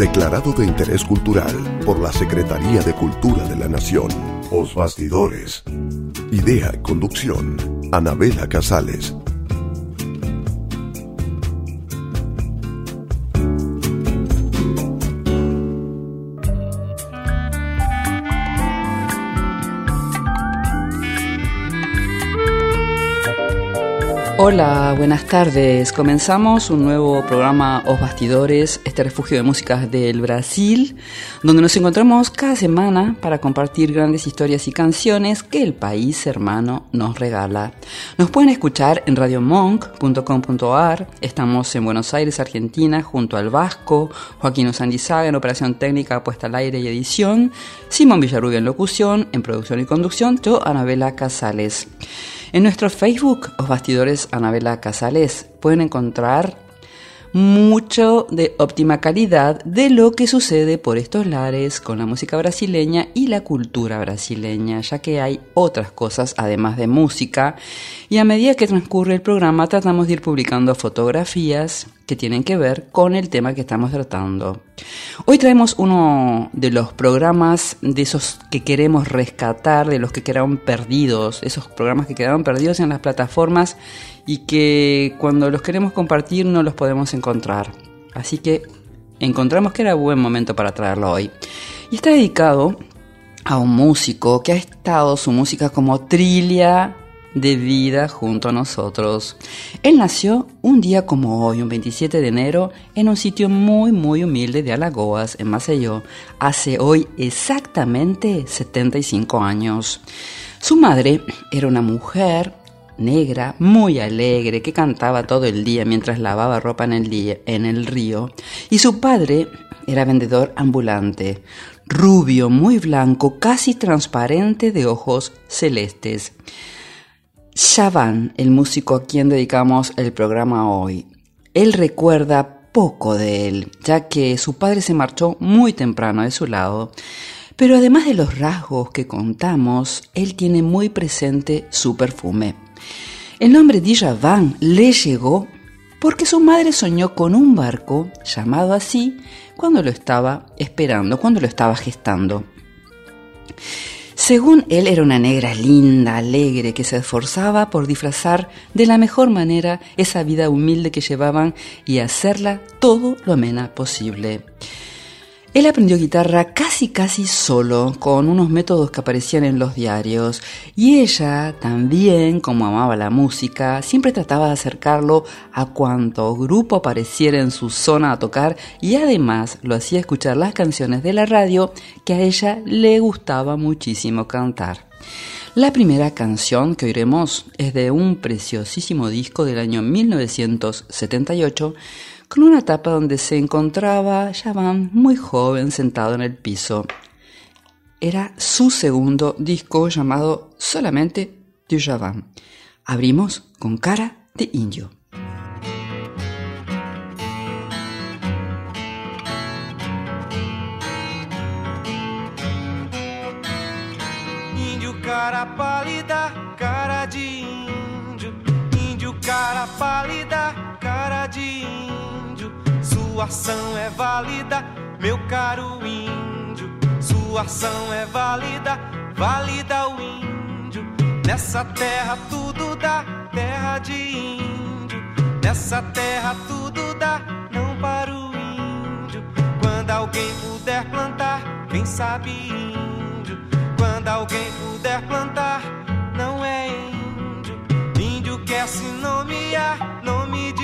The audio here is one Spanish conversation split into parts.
Declarado de interés cultural por la Secretaría de Cultura de la Nación. Os Bastidores. Idea conducción. Anabela Casales. Hola, buenas tardes. Comenzamos un nuevo programa Os Bastidores, este refugio de músicas del Brasil, donde nos encontramos cada semana para compartir grandes historias y canciones que el país hermano nos regala. Nos pueden escuchar en radiomonk.com.ar. Estamos en Buenos Aires, Argentina, junto al Vasco, Joaquín Osandizaga en operación técnica, puesta al aire y edición, Simón Villarrubia en locución, en producción y conducción, yo, Anabela Casales. En nuestro Facebook, Os Bastidores Anabela Casales, pueden encontrar mucho de óptima calidad de lo que sucede por estos lares con la música brasileña y la cultura brasileña, ya que hay otras cosas además de música. Y a medida que transcurre el programa tratamos de ir publicando fotografías que tienen que ver con el tema que estamos tratando. Hoy traemos uno de los programas de esos que queremos rescatar, de los que quedaron perdidos, esos programas que quedaron perdidos en las plataformas y que cuando los queremos compartir no los podemos encontrar. Así que encontramos que era buen momento para traerlo hoy. Y está dedicado a un músico que ha estado su música como trilia de vida junto a nosotros. Él nació un día como hoy, un 27 de enero, en un sitio muy muy humilde de Alagoas, en Maceió, hace hoy exactamente 75 años. Su madre era una mujer negra, muy alegre, que cantaba todo el día mientras lavaba ropa en el, en el río, y su padre era vendedor ambulante, rubio, muy blanco, casi transparente, de ojos celestes. Shaban, el músico a quien dedicamos el programa hoy. Él recuerda poco de él, ya que su padre se marchó muy temprano de su lado, pero además de los rasgos que contamos, él tiene muy presente su perfume. El nombre de Javan le llegó porque su madre soñó con un barco llamado así cuando lo estaba esperando, cuando lo estaba gestando. Según él era una negra linda, alegre, que se esforzaba por disfrazar de la mejor manera esa vida humilde que llevaban y hacerla todo lo amena posible. Él aprendió guitarra casi casi solo, con unos métodos que aparecían en los diarios, y ella también, como amaba la música, siempre trataba de acercarlo a cuanto grupo apareciera en su zona a tocar y además lo hacía escuchar las canciones de la radio que a ella le gustaba muchísimo cantar. La primera canción que oiremos es de un preciosísimo disco del año 1978 con una tapa donde se encontraba Javan muy joven sentado en el piso. Era su segundo disco llamado solamente Du Javan. Abrimos con cara de indio. Sua ação é válida, meu caro índio. Sua ação é válida, válida o índio. Nessa terra tudo dá, terra de índio. Nessa terra tudo dá, não para o índio. Quando alguém puder plantar, quem sabe índio. Quando alguém puder plantar, não é índio. Índio quer se nomear, nome de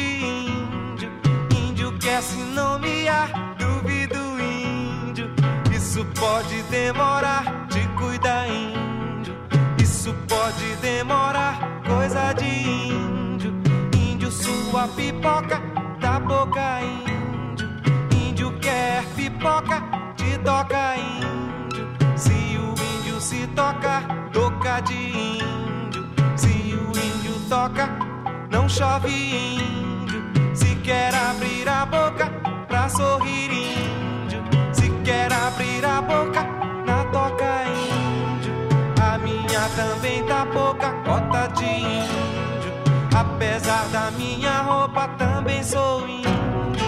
conhece, não me há duvido, índio. Isso pode demorar, te cuida, índio. Isso pode demorar, coisa de índio. Índio, sua pipoca da boca, índio. Índio quer pipoca, te toca, índio. Se o índio se toca, toca de índio. Se o índio toca, não chove índio. Quer abrir a boca pra sorrir índio. Se quer abrir a boca, na toca índio. A minha também tá pouca, cota de índio. Apesar da minha roupa, também sou. Índio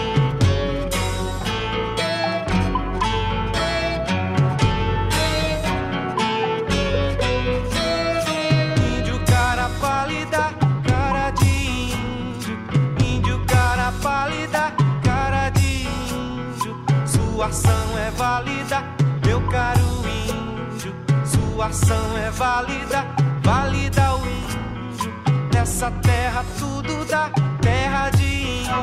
ação é válida, meu caro índio. Sua ação é válida, válida o índio. Nessa terra tudo dá, terra de índio.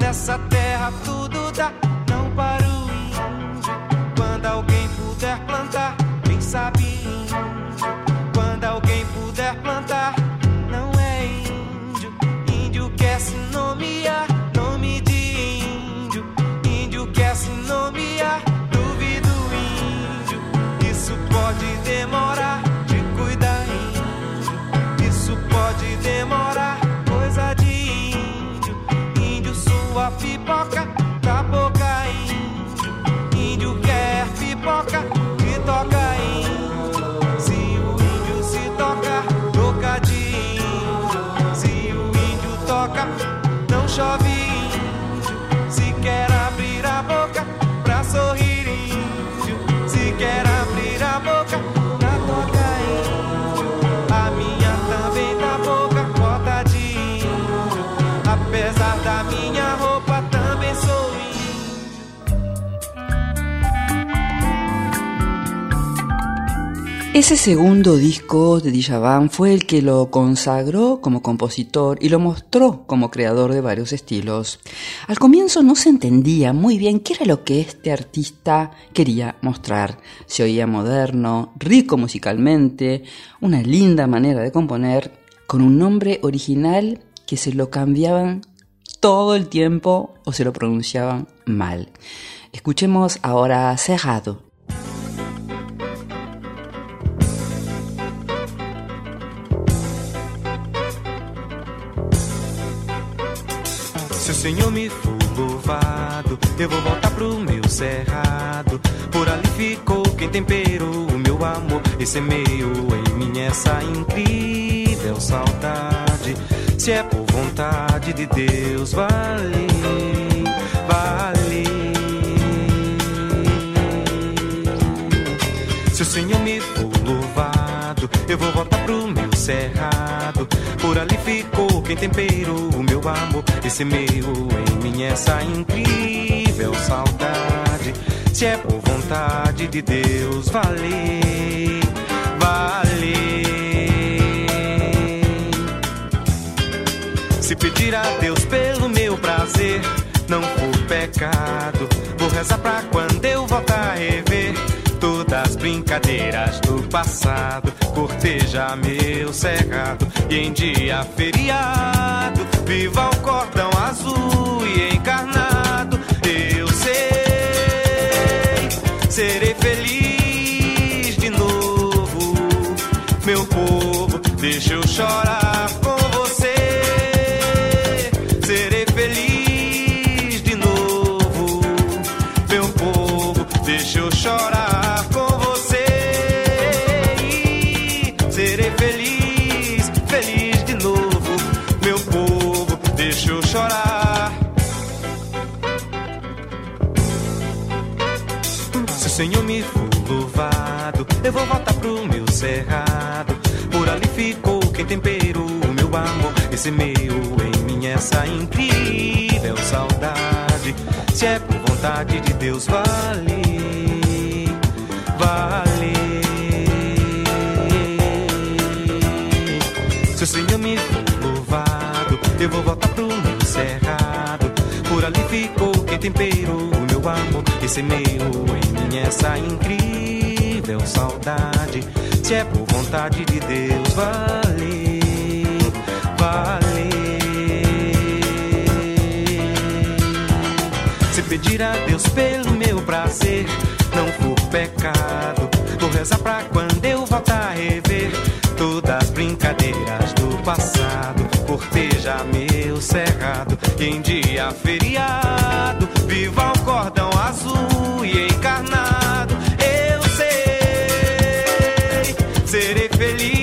Nessa terra tudo dá, Ese segundo disco de Djavan fue el que lo consagró como compositor y lo mostró como creador de varios estilos. Al comienzo no se entendía muy bien qué era lo que este artista quería mostrar. Se oía moderno, rico musicalmente, una linda manera de componer, con un nombre original que se lo cambiaban todo el tiempo o se lo pronunciaban mal. Escuchemos ahora Cerrado. Senhor me for louvado, eu vou voltar pro meu cerrado. Por ali ficou quem temperou o meu amor e semeou em mim essa incrível saudade. Se é por vontade de Deus, vale, vale. Se o Senhor me for louvado, eu vou voltar pro cerrado. Por ali ficou quem temperou o meu amor e semeou em mim essa incrível saudade. Se é por vontade de Deus, vale, vale. Se pedir a Deus pelo meu prazer, não for pecado. Vou rezar pra quando eu voltar a rever brincadeiras do passado. Corteja meu cerrado e em dia feriado, viva o cordão azul e encarnado. Eu sei, serei feliz de novo, meu povo. Deixa eu chorar eu vou voltar pro meu cerrado. Por ali ficou quem temperou o meu amor e semeou em mim essa incrível saudade. Se é por vontade de Deus, vale, vale. Se o Senhor me for louvado, eu vou voltar pro meu cerrado. Por ali ficou quem temperou o meu amor e semeou em mim essa incrível saudade. Se é por vontade de Deus, vale, vale. Se pedir a Deus pelo meu prazer, não for pecado. Vou rezar pra quando eu volta a rever todas as brincadeiras do passado. Corteja meu cerrado em dia feriado. Viva o cordão azul e encarnado. Serei feliz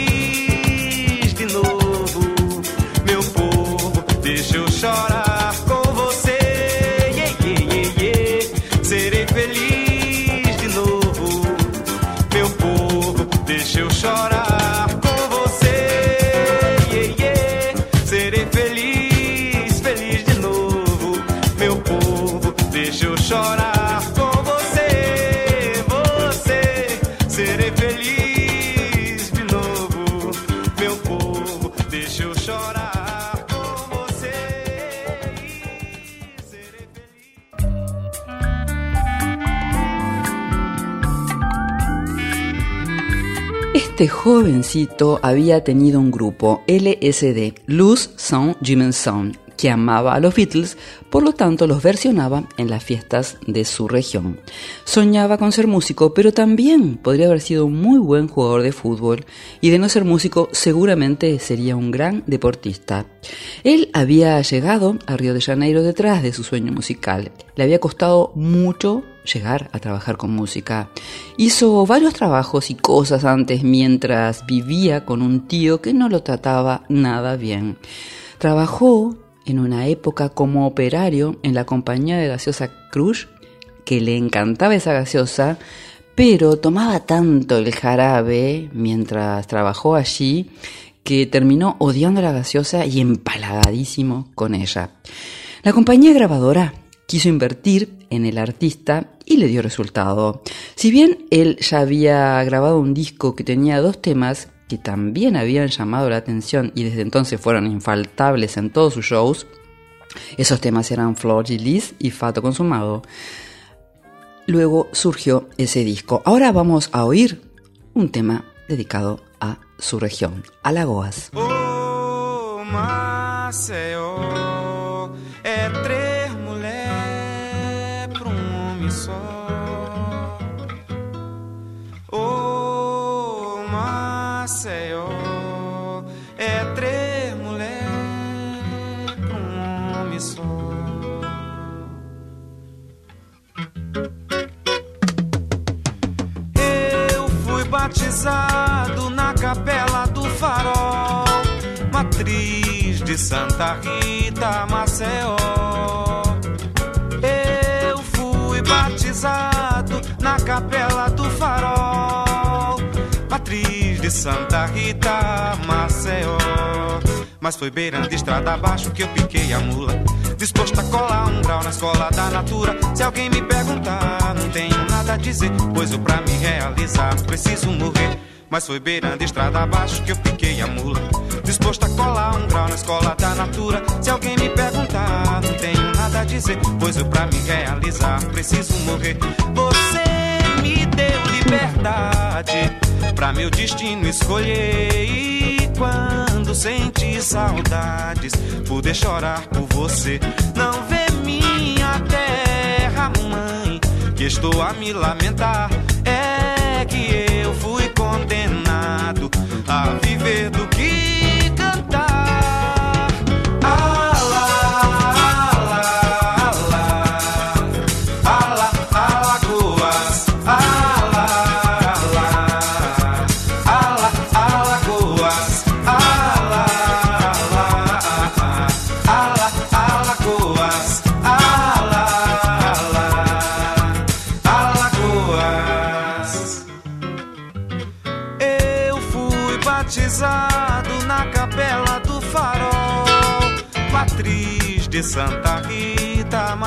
Este jovencito había tenido un grupo LSD, Luz Sans Dimension, que amaba a los Beatles, por lo tanto los versionaba en las fiestas de su región. Soñaba con ser músico, pero también podría haber sido un muy buen jugador de fútbol y de no ser músico seguramente sería un gran deportista. Él había llegado a Río de Janeiro detrás de su sueño musical. Le había costado mucho llegar a trabajar con música. Hizo varios trabajos y cosas antes mientras vivía con un tío que no lo trataba nada bien. Trabajó en una época como operario en la compañía de gaseosa Cruz, que le encantaba esa gaseosa, pero tomaba tanto el jarabe mientras trabajó allí que terminó odiando la gaseosa y empalagadísimo con ella. La compañía grabadora quiso invertir en el artista y le dio resultado. Si bien él ya había grabado un disco que tenía dos temas que también habían llamado la atención y desde entonces fueron infaltables en todos sus shows, esos temas eran Flor Liz y Fato Consumado. Luego surgió ese disco. Ahora vamos a oír un tema dedicado a su región, Maceió, batizado na capela do farol, matriz de Santa Rita, Maceió. Eu fui batizado na capela do farol, matriz de Santa Rita, Maceió. Mas foi beirando estrada abaixo que eu piquei a mula. Disposto a colar um grau na escola da natura. Se alguém me perguntar, não tenho nada a dizer. Pois eu pra me realizar preciso morrer. Mas foi beirando estrada abaixo que eu piquei a mula. Disposto a colar um grau na escola da natura. Se alguém me perguntar, não tenho nada a dizer. Pois eu pra me realizar preciso morrer. Você me deu liberdade pra meu destino escolher. Quando senti saudades, poder chorar por você. Não vê minha terra, mãe, que estou a me lamentar.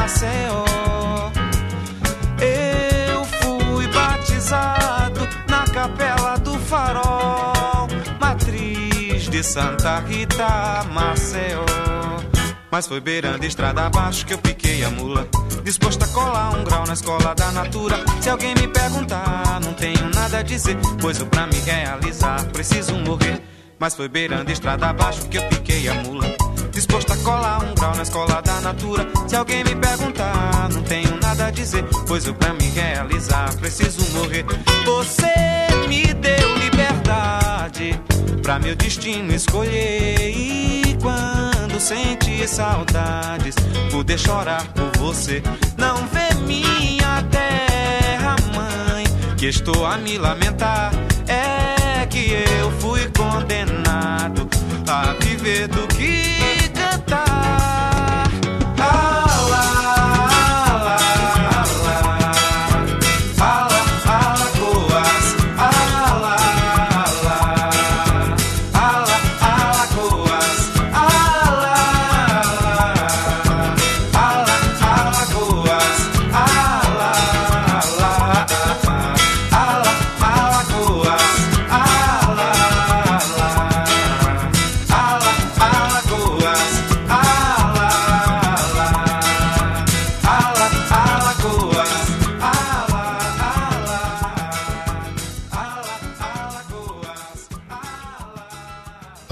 Maceió. Eu fui batizado na capela do farol, matriz de Santa Rita, Maceió. Mas foi beirando estrada abaixo que eu piquei a mula. Disposto a colar um grau na escola da natura. Se alguém me perguntar, não tenho nada a dizer. Pois eu pra me realizar preciso morrer. Mas foi beirando estrada abaixo que eu piquei a mula. Disposto a colar um grau na escola da natura. Se alguém me perguntar, não tenho nada a dizer. Pois eu pra me realizar preciso morrer. Você me deu liberdade pra meu destino escolher. E quando sentir saudades, poder chorar por você. Não vê minha terra, mãe, que estou a me lamentar. É que eu fui condenado a viver do que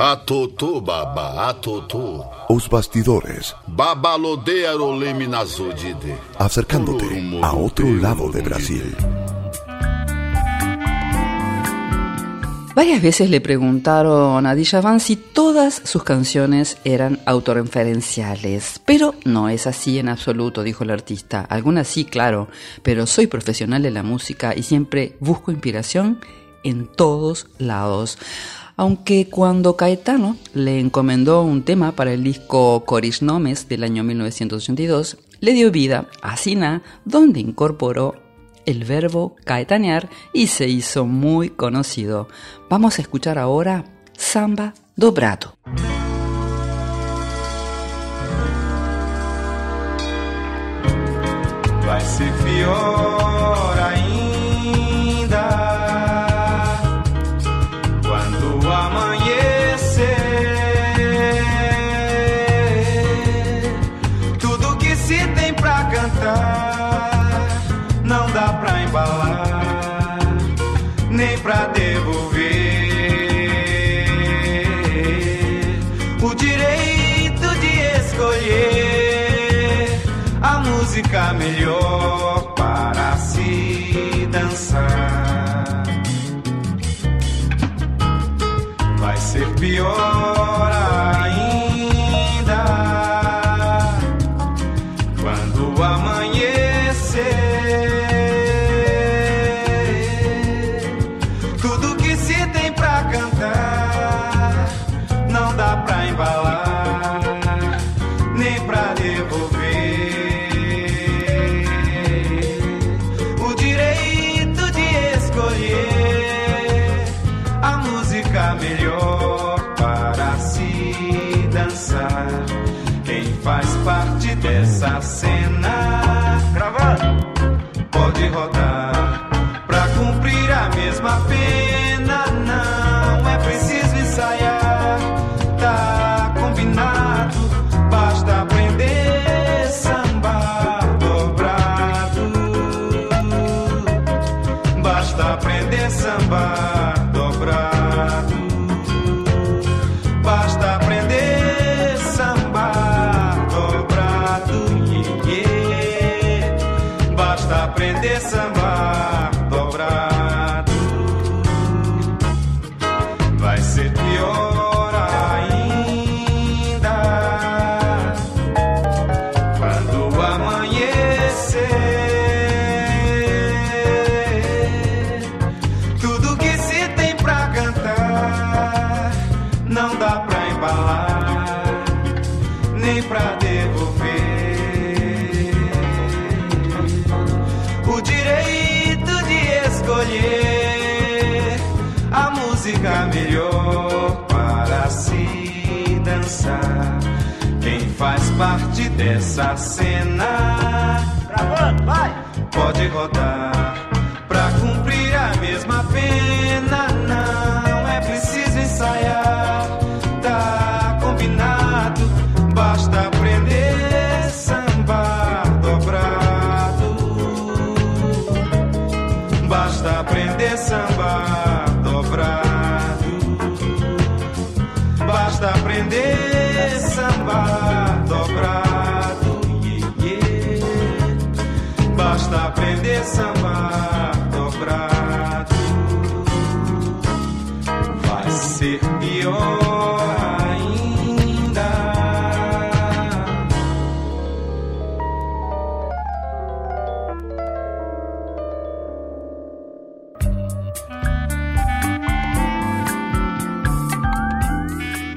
Atotu, baba, atotu. Os bastidores. Acercándote a otro lado de Brasil. Varias veces le preguntaron a Djavan si todas sus canciones eran autorreferenciales, pero no es así en absoluto, dijo el artista. Algunas sí, claro, pero soy profesional de la música y siempre busco inspiración en todos lados aunque cuando Caetano le encomendó un tema para el disco Coris Nomes del año 1982, le dio vida a Sina, donde incorporó el verbo caetanear y se hizo muy conocido. Vamos a escuchar ahora Samba Dobrato. Dessa cena your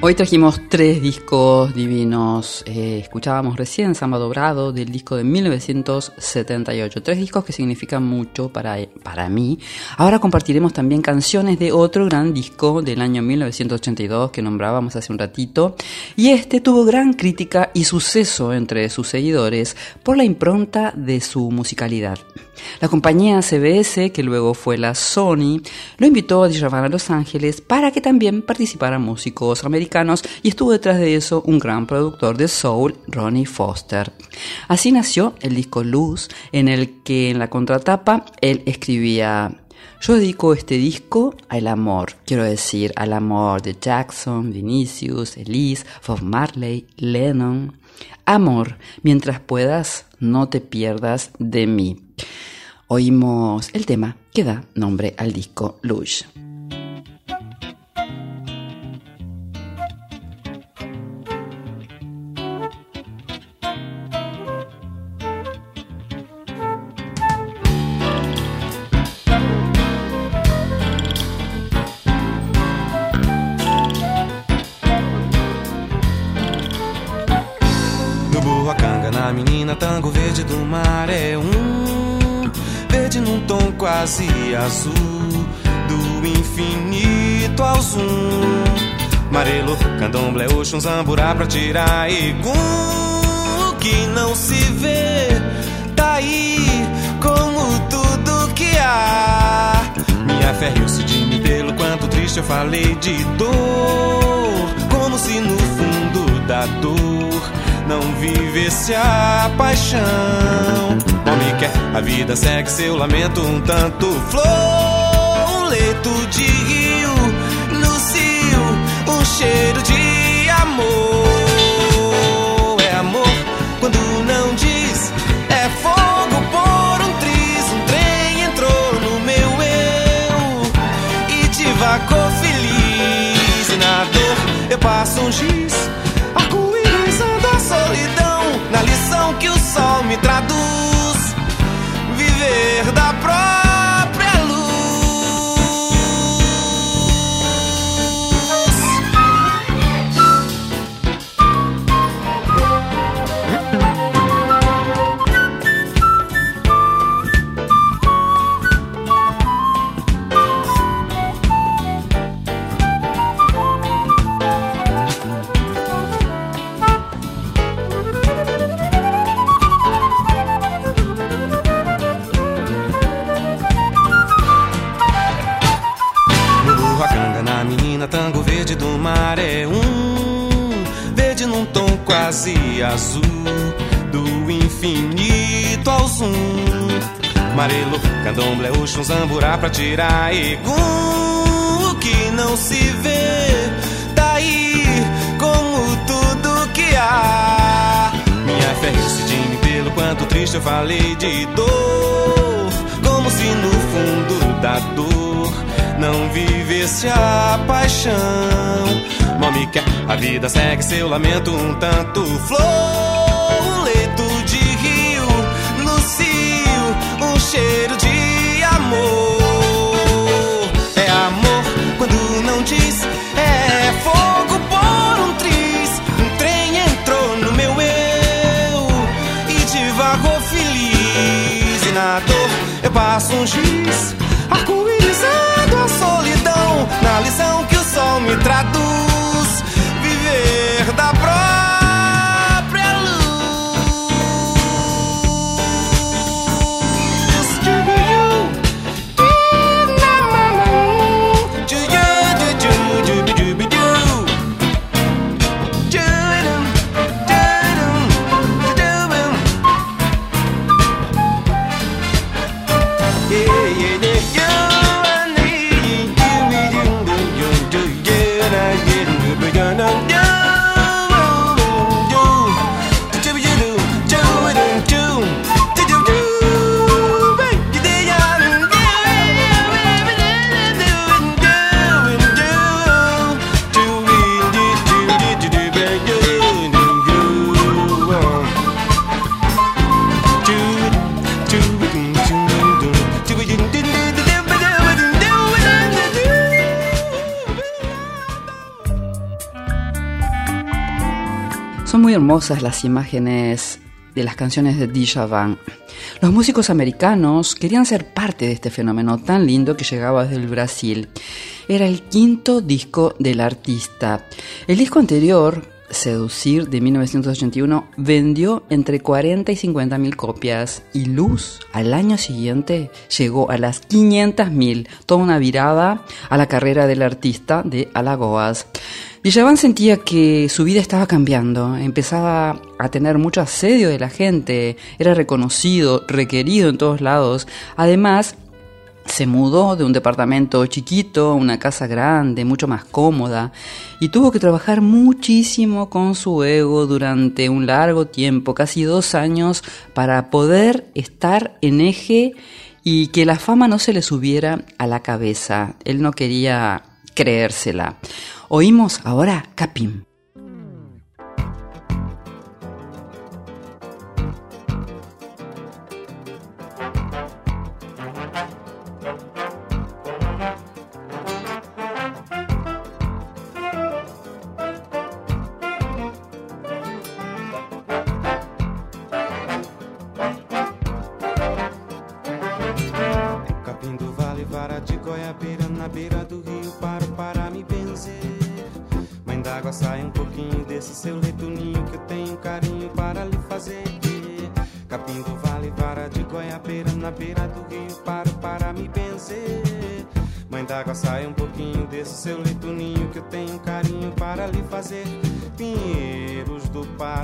Hoy trajimos tres discos divinos. Eh, escuchábamos recién Samba Dobrado del disco de 1978. Tres discos que significan mucho para, para mí. Ahora compartiremos también canciones de otro gran disco del año 1982 que nombrábamos hace un ratito. Y este tuvo gran crítica y suceso entre sus seguidores por la impronta de su musicalidad. La compañía CBS, que luego fue la Sony, lo invitó a llevar a Los Ángeles para que también participaran músicos americanos y estuvo detrás de eso un gran productor de soul, Ronnie Foster. Así nació el disco Luz, en el que en la contratapa él escribía yo dedico este disco al amor, quiero decir, al amor de Jackson, Vinicius, Elise, Bob Marley, Lennon. Amor, mientras puedas, no te pierdas de mí. Oímos el tema que da nombre al disco Lush. Azul, do infinito ao zoom. Marelo, candomblé, oxum, zamburá pra tirar egum. Que não se vê, tá aí como tudo que há. Minha fé riu-se de mim pelo quanto triste eu falei de dor, como se no fundo da dor não vivesse a paixão. Homem quer, a vida segue seu lamento um tanto. Flor, um leito de rio, no cio, um cheiro de amor. É amor quando não diz, é fogo por um triz, um trem entrou no meu eu. E devagou feliz. E na dor eu passo um giz, arco-íris anda a solidão, na lição que o sol me traduz perda tirar egum. O que não se vê, tá aí como tudo que há. Minha fé riu-se de mim pelo quanto triste eu falei de dor, como se no fundo da dor não vivesse a paixão. Mami quer, a vida segue seu lamento um tanto flor, eu passo um giz, arco-írisado a solidão. Na lição que o sol me traduz, las imágenes de las canciones de Djavan. Los músicos americanos querían ser parte de este fenómeno tan lindo que llegaba desde el Brasil. Era el quinto disco del artista. El disco anterior, Seducir de 1981 vendió entre 40 y 50 mil copias y Luz al año siguiente llegó a las 500 mil, toda una virada a la carrera del artista de Alagoas. Villavan sentía que su vida estaba cambiando, empezaba a tener mucho asedio de la gente, era reconocido, requerido en todos lados. Además, se mudó de un departamento chiquito a una casa grande, mucho más cómoda, y tuvo que trabajar muchísimo con su ego durante un largo tiempo, casi dos años, para poder estar en eje y que la fama no se le subiera a la cabeza. Él no quería creérsela. Oímos ahora Capim.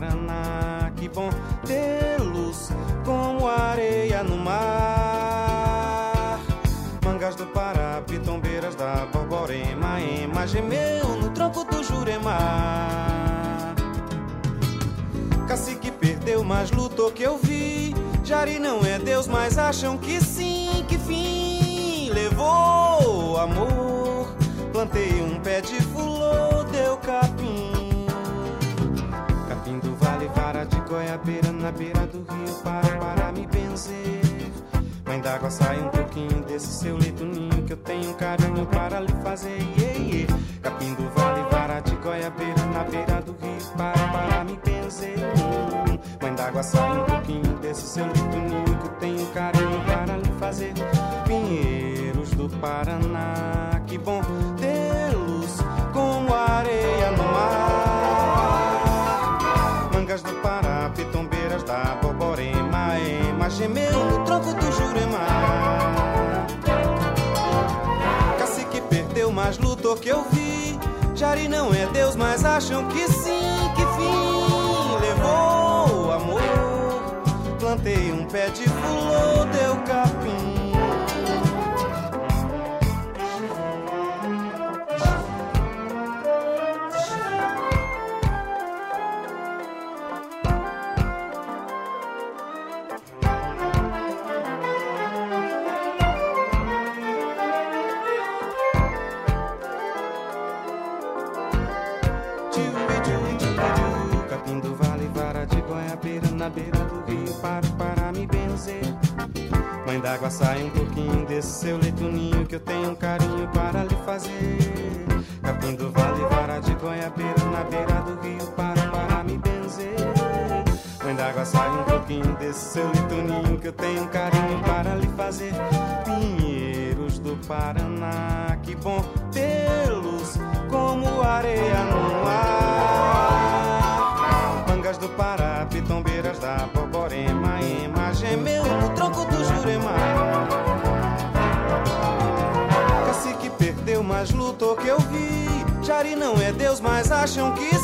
Paraná. Que bom tê-los como areia no mar. Mangas do Pará, pitombeiras da Borborema, Ema gemeu no tronco do Jurema. Cacique perdeu, mas lutou que eu vi. Jari não é Deus, mas acham que sim, que fim levou amor. Plantei um pé de fulô goiabeira na beira do rio para para me benzer. Mãe d'água, sai um pouquinho desse seu leito ninho que eu tenho carinho para lhe fazer. Yeah, yeah. Capim do vale, vara de goiabeira na beira do rio para para me benzer. Mãe d'água, sai um pouquinho desse seu leito ninho tenho carinho para lhe fazer. Pinheiros do Paraná, que bom tê-los como areia no mar. Gemeu no tronco do Jurema. Cacique perdeu, mas lutou que eu vi. Jari não é Deus, mas acham que sim, que fim levou o amor plantei um pé de fulô, deu capim. Acham que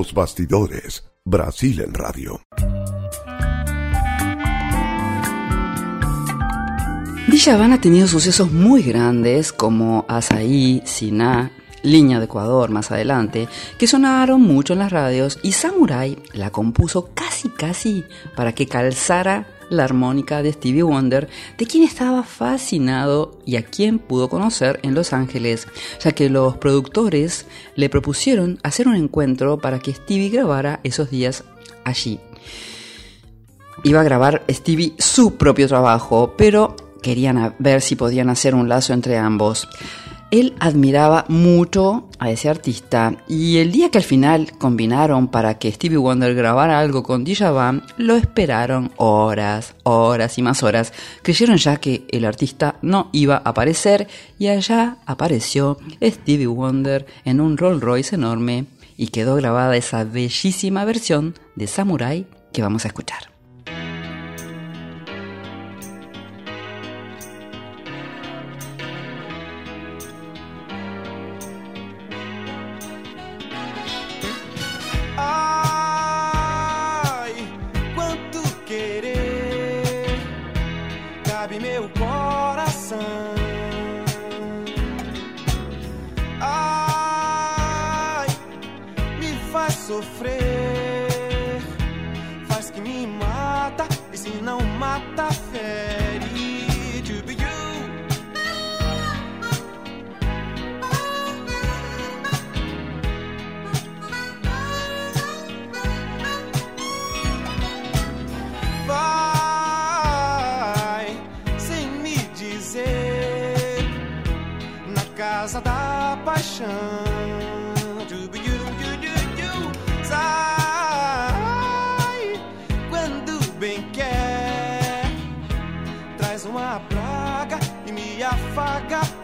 Os Bastidores, Brasil en Radio. Djavan ha tenido sucesos muy grandes como Asaí, Siná, Línea de Ecuador más adelante, que sonaron mucho en las radios y Samurai la compuso casi casi para que calzara la armónica de Stevie Wonder, de quien estaba fascinado y a quien pudo conocer en Los Ángeles, ya que los productores le propusieron hacer un encuentro para que Stevie grabara esos días allí. Iba a grabar Stevie su propio trabajo, pero querían ver si podían hacer un lazo entre ambos. Él admiraba mucho a ese artista y el día que al final combinaron para que Stevie Wonder grabara algo con Djavan, lo esperaron horas, horas y más horas. Creyeron ya que el artista no iba a aparecer y allá apareció Stevie Wonder en un Rolls Royce enorme y quedó grabada esa bellísima versión de Samurai que vamos a escuchar. paixão. Sai quando bem quer, traz uma praga e me afaga.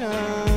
ocean.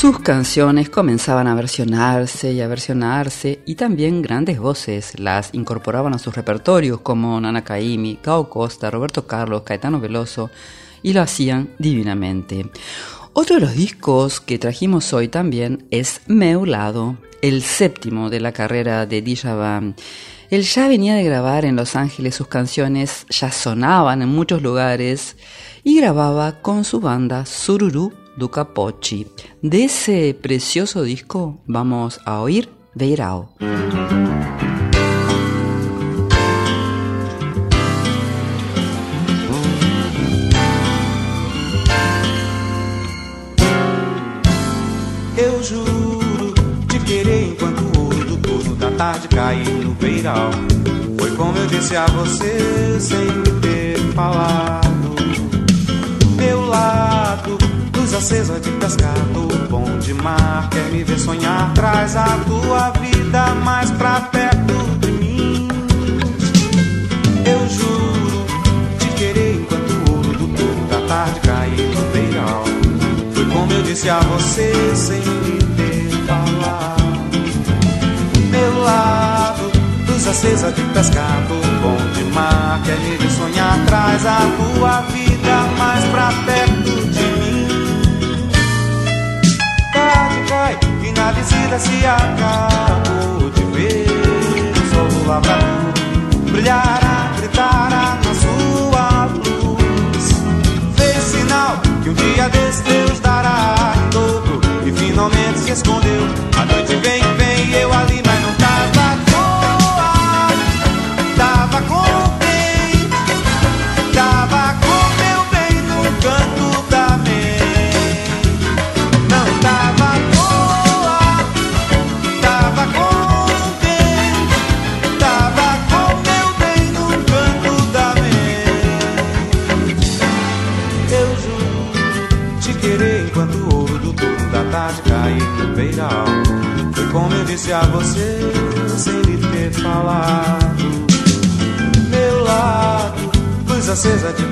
Sus canciones comenzaban a versionarse y a versionarse y también grandes voces las incorporaban a sus repertorios como Nana Caimi, Cao Costa, Roberto Carlos, Caetano Veloso y lo hacían divinamente. Otro de los discos que trajimos hoy también es Meulado, el séptimo de la carrera de Djavan. Él ya venía de grabar en Los Ángeles sus canciones, ya sonaban en muchos lugares y grababa con su banda Sururu Duca Pochi. De ese precioso disco vamos a oír Beirao. Eu juro te querer enquanto o ouro do turno da tarde cair no beiral. Foi como eu disse a você sem ter falado. Luz acesa de pescador, bom de mar, quer me ver sonhar, traz a tua vida mais pra perto de mim. Eu juro te querer enquanto o ouro do turno da tarde cair no beiral. Foi como eu disse a você sem me ter falado. Meu lado, luz acesa de pescador, bom de mar, quer me ver sonhar, traz a tua vida mais pra perto de mim. Tarde cai e na descida se acabou de ver o sol do lavrador brilhará, gritará na sua luz. Fez sinal que um dia desse Deus dará em dobro e finalmente se escondeu. A noite vem,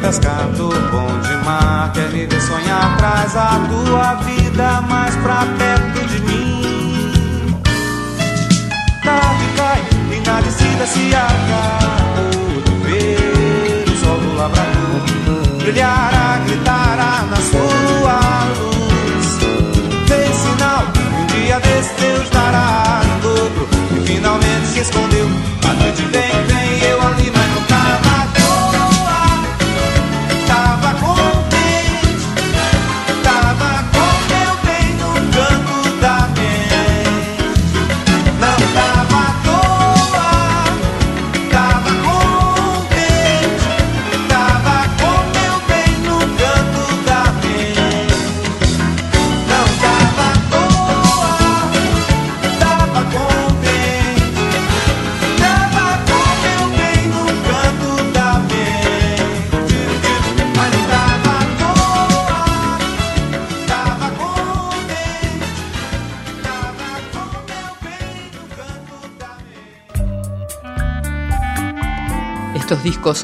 pescador, bom de mar, quer me ver sonhar, traz a tua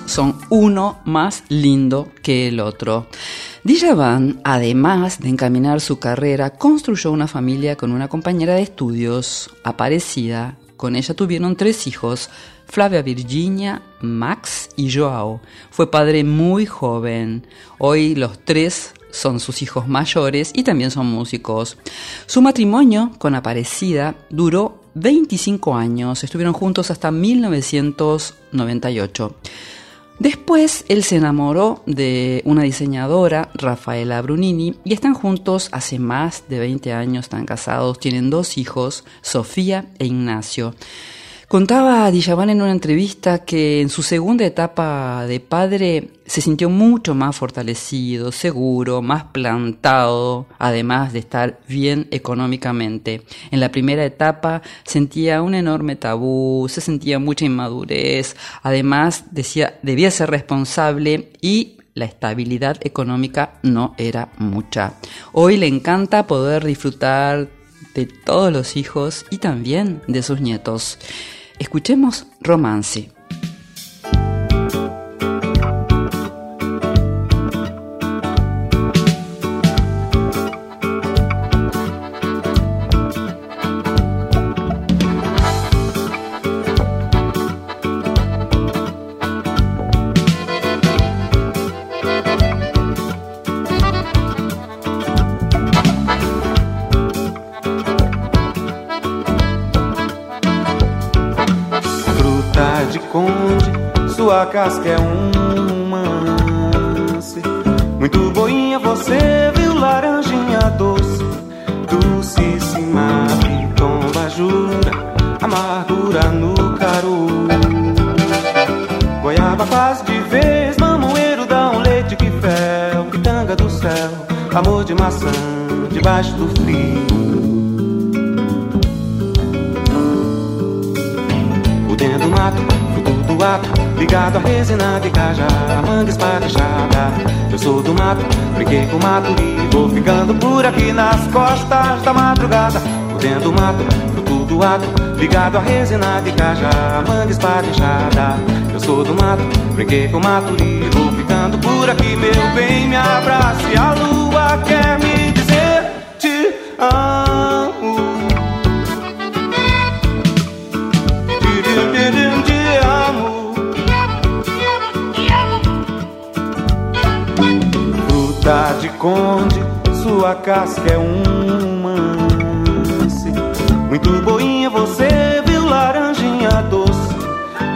son uno más lindo que el otro. Djavan, además de encaminar su carrera, construyó una familia con una compañera de estudios, Aparecida. Con ella tuvieron tres hijos, Flavia Virginia, Max y Joao. Fue padre muy joven. Hoy los tres son sus hijos mayores y también son músicos. Su matrimonio con Aparecida duró 25 años, estuvieron juntos hasta 1998. Después él se enamoró de una diseñadora, Rafaela Brunini, y están juntos hace más de 20 años, están casados, tienen dos hijos, Sofía e Ignacio. Contaba a en una entrevista que en su segunda etapa de padre se sintió mucho más fortalecido, seguro, más plantado, además de estar bien económicamente. En la primera etapa sentía un enorme tabú, se sentía mucha inmadurez, además decía debía ser responsable y la estabilidad económica no era mucha. Hoy le encanta poder disfrutar de todos los hijos y también de sus nietos. Escuchemos Romance. Casca é um mance. Muito boinha você viu, laranjinha doce, docíssima, pitomba jura, amargura no caru. Goiaba faz de vez, mamoeiro dá um leite que fel, pitanga do céu, amor de maçã, debaixo do frio. O dentro do mato, fruto do ato, ligado a resina de cajá, manga esparejada. Eu sou do mato, brinquei com o mato e vou ficando por aqui nas costas da madrugada. O dentro do mato, fruto do ato, ligado a resina de cajá, manga esparejada. Eu sou do mato, brinquei com o mato e vou ficando por aqui, meu bem, me abrace. A lua quer me Fruta de conde, sua casca é um mance. Muito boinha você viu, laranjinha doce,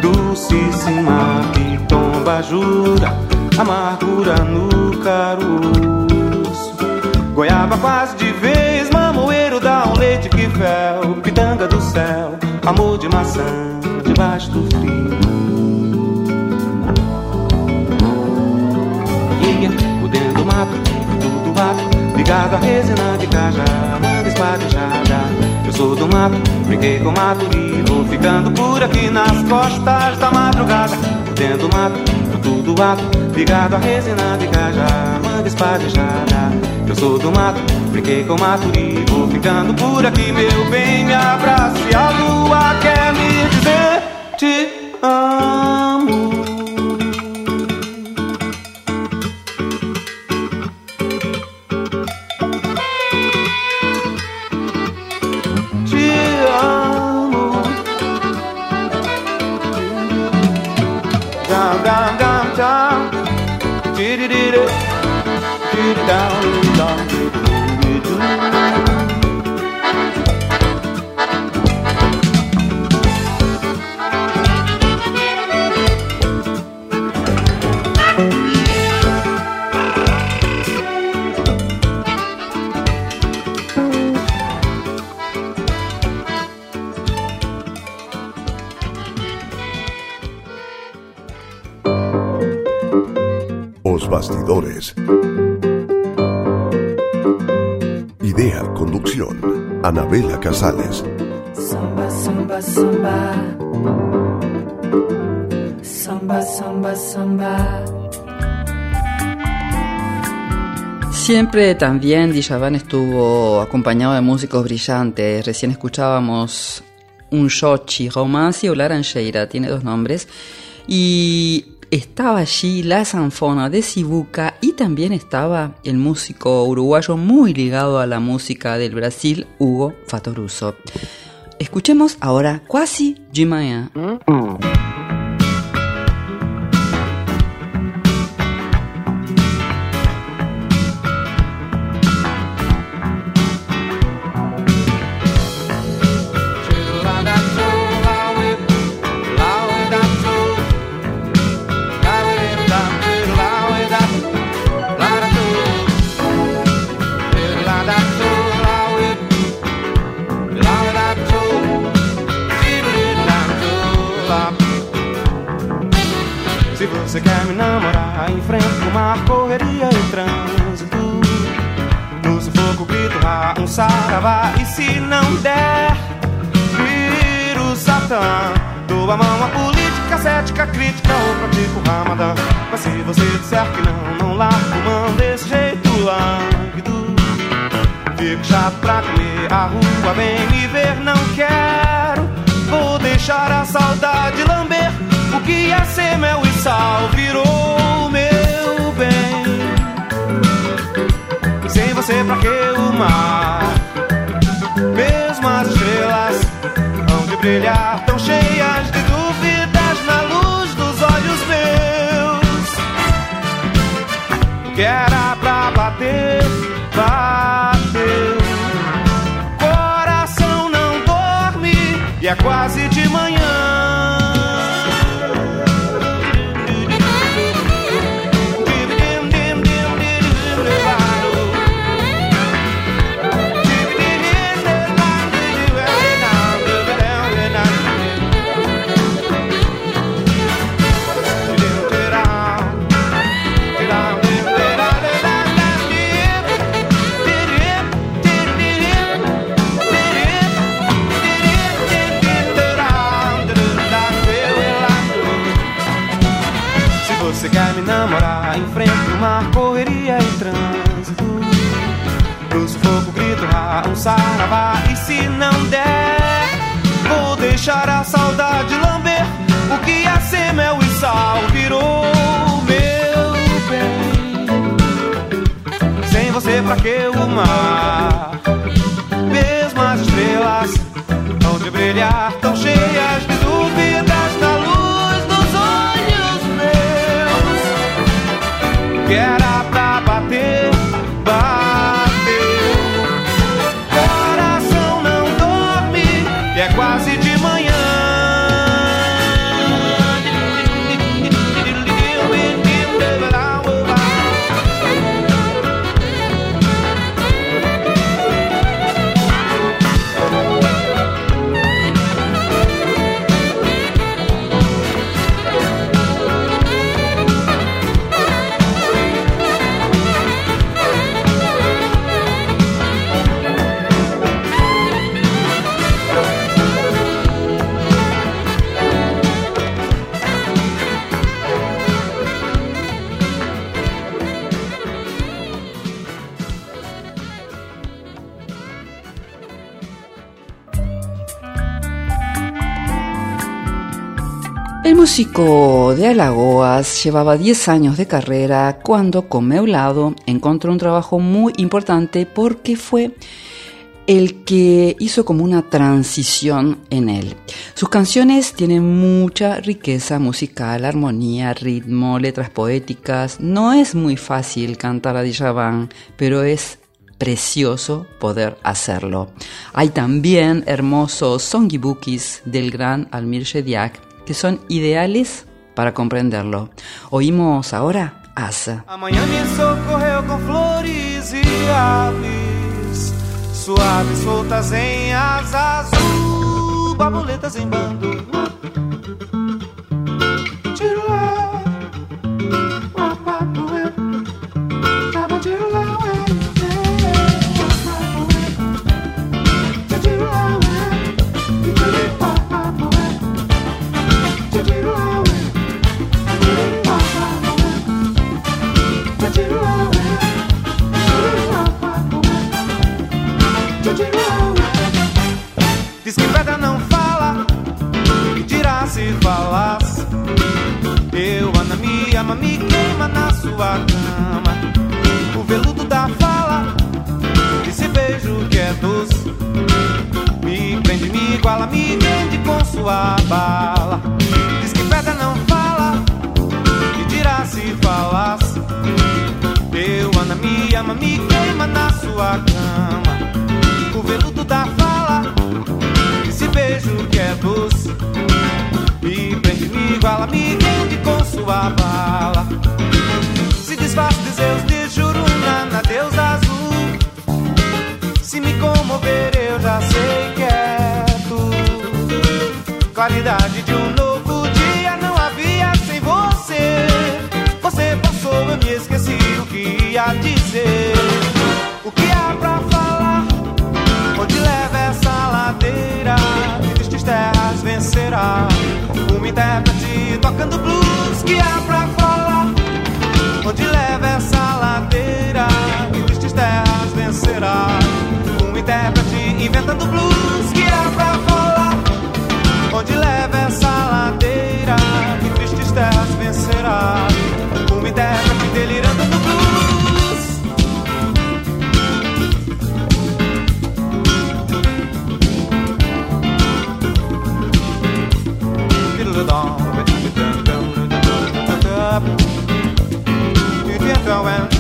docíssima pitomba jura, amargura no caroço. Goiaba quase de vez, mamoeiro dá um leite que fel, pitanga do céu, amor de maçã debaixo do ligado a resina de cajá, manga espadejada. Eu sou do mato, brinquei com mato e vou ficando por aqui nas costas da madrugada. Dentro mato, fruto do mato, ligado a resina de cajá, manga espadejada. Eu sou do mato, brinquei com mato e vou ficando por aqui, meu bem, me abrace. A lua quer down, down, do we do? Anabela Casales. Samba, samba, samba. Samba, samba, samba. Siempre también Djavan estuvo acompañado de músicos brillantes. Recién escuchábamos un Shochi, Romance o Laranjeira, tiene dos nombres. Y estaba allí la sanfona de Sibuca y también estaba el músico uruguayo muy ligado a la música del Brasil, Hugo Fatoruso. Escuchemos ahora Quasi de Manhã. Quer me namorar, enfrenta o mar, correria e trânsito. No sufoco, grito, ah, um saravá. E se não der, vira o satã. Dou a mão à política, cética, crítica ou pratico ramadã. Mas se você disser que não, não largo mão desse jeito lânguido. Fico chato pra comer a rua, bem me ver, não quero. Vou deixar a saudade lamber. Que ia ser mel e sal virou meu bem. Sem você, pra que o mar? Mesmo as estrelas hão de brilhar tão cheias de dúvidas na luz dos olhos meus. O saravá. E se não der, vou deixar a saudade lamber. O que é ser mel e sal virou meu bem. Sem você, pra que o mar? Mesmo as estrelas vão de brilhar. músico de Alagoas llevaba 10 años de carrera cuando con Meulado encontró un trabajo muy importante porque fue el que hizo como una transición en él. Sus canciones tienen mucha riqueza musical, armonía, ritmo, letras poéticas. No es muy fácil cantar a Djavan, pero es precioso poder hacerlo. Hay también hermosos songibukis del gran Almir Shediak que son ideales para comprenderlo. Oímos ahora Asa. Amanhã me socorreu com flores e aves, suaves soltas em asas, uh, babuletas em bando. dedans. Tu tiens toi, ouais.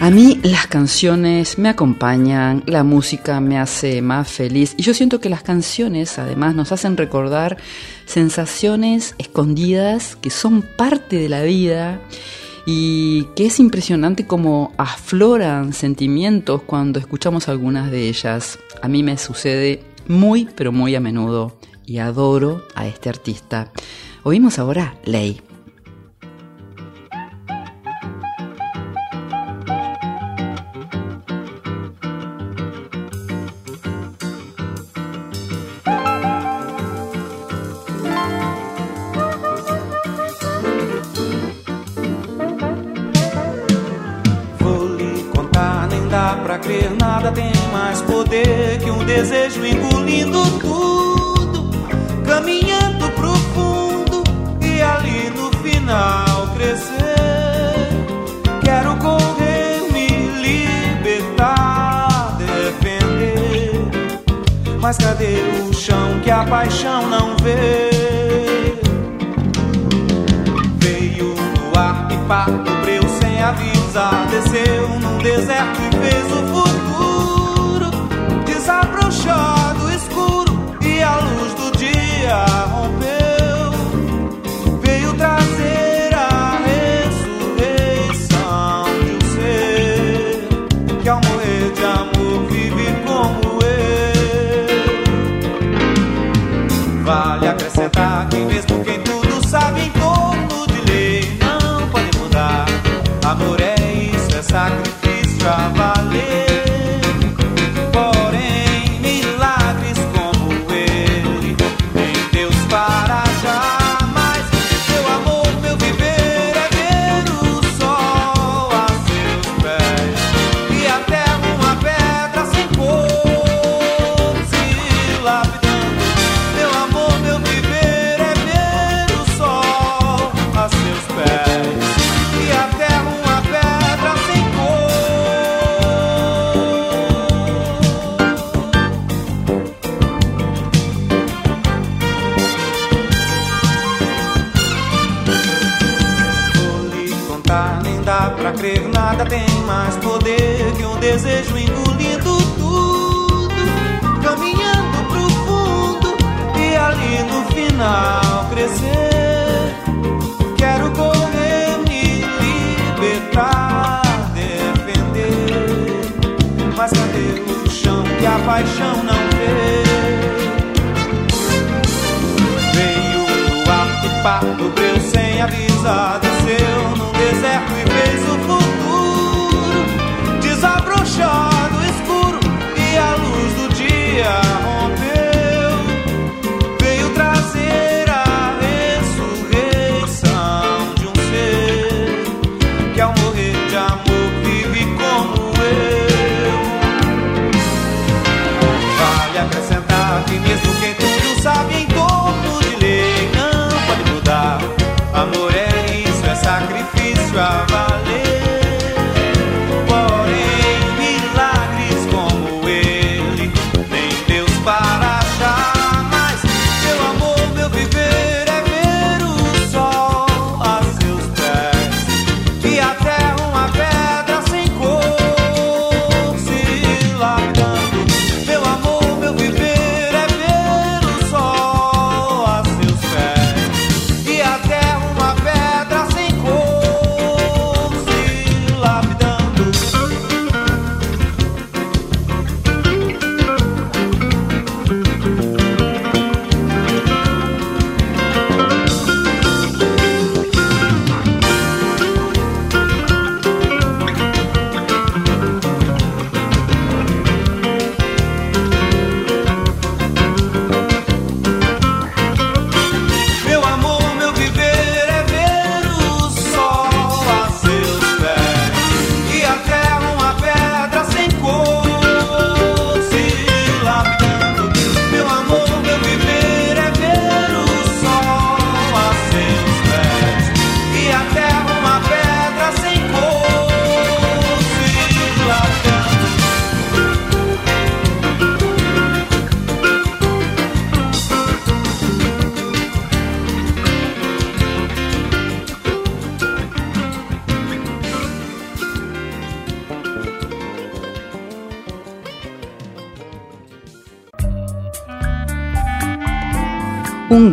A mí las canciones me acompañan, la música me hace más feliz y yo siento que las canciones además nos hacen recordar sensaciones escondidas que son parte de la vida y que es impresionante cómo afloran sentimientos cuando escuchamos algunas de ellas. A mí me sucede muy pero muy a menudo y adoro a este artista. Oímos ahora Ley.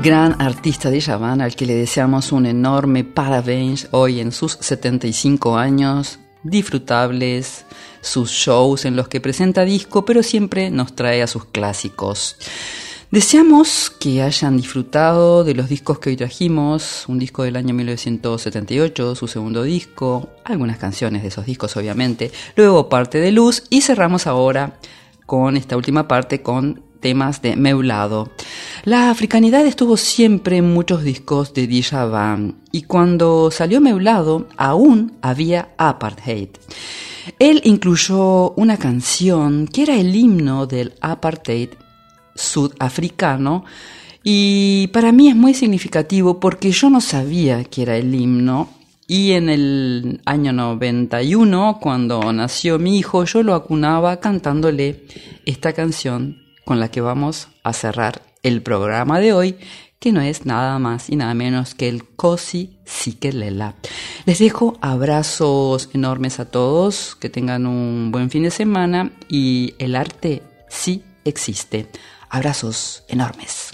Gran artista de Yavan al que le deseamos un enorme parabéns hoy en sus 75 años, disfrutables, sus shows en los que presenta disco, pero siempre nos trae a sus clásicos. Deseamos que hayan disfrutado de los discos que hoy trajimos, un disco del año 1978, su segundo disco, algunas canciones de esos discos obviamente, luego parte de Luz y cerramos ahora con esta última parte con temas de Meulado. La africanidad estuvo siempre en muchos discos de Djavan y cuando salió Meulado aún había apartheid. Él incluyó una canción que era el himno del apartheid sudafricano y para mí es muy significativo porque yo no sabía que era el himno y en el año 91, cuando nació mi hijo, yo lo acunaba cantándole esta canción con la que vamos a cerrar el programa de hoy, que no es nada más y nada menos que el Cosi Sikelela. Les dejo abrazos enormes a todos, que tengan un buen fin de semana y el arte sí existe. Abrazos enormes.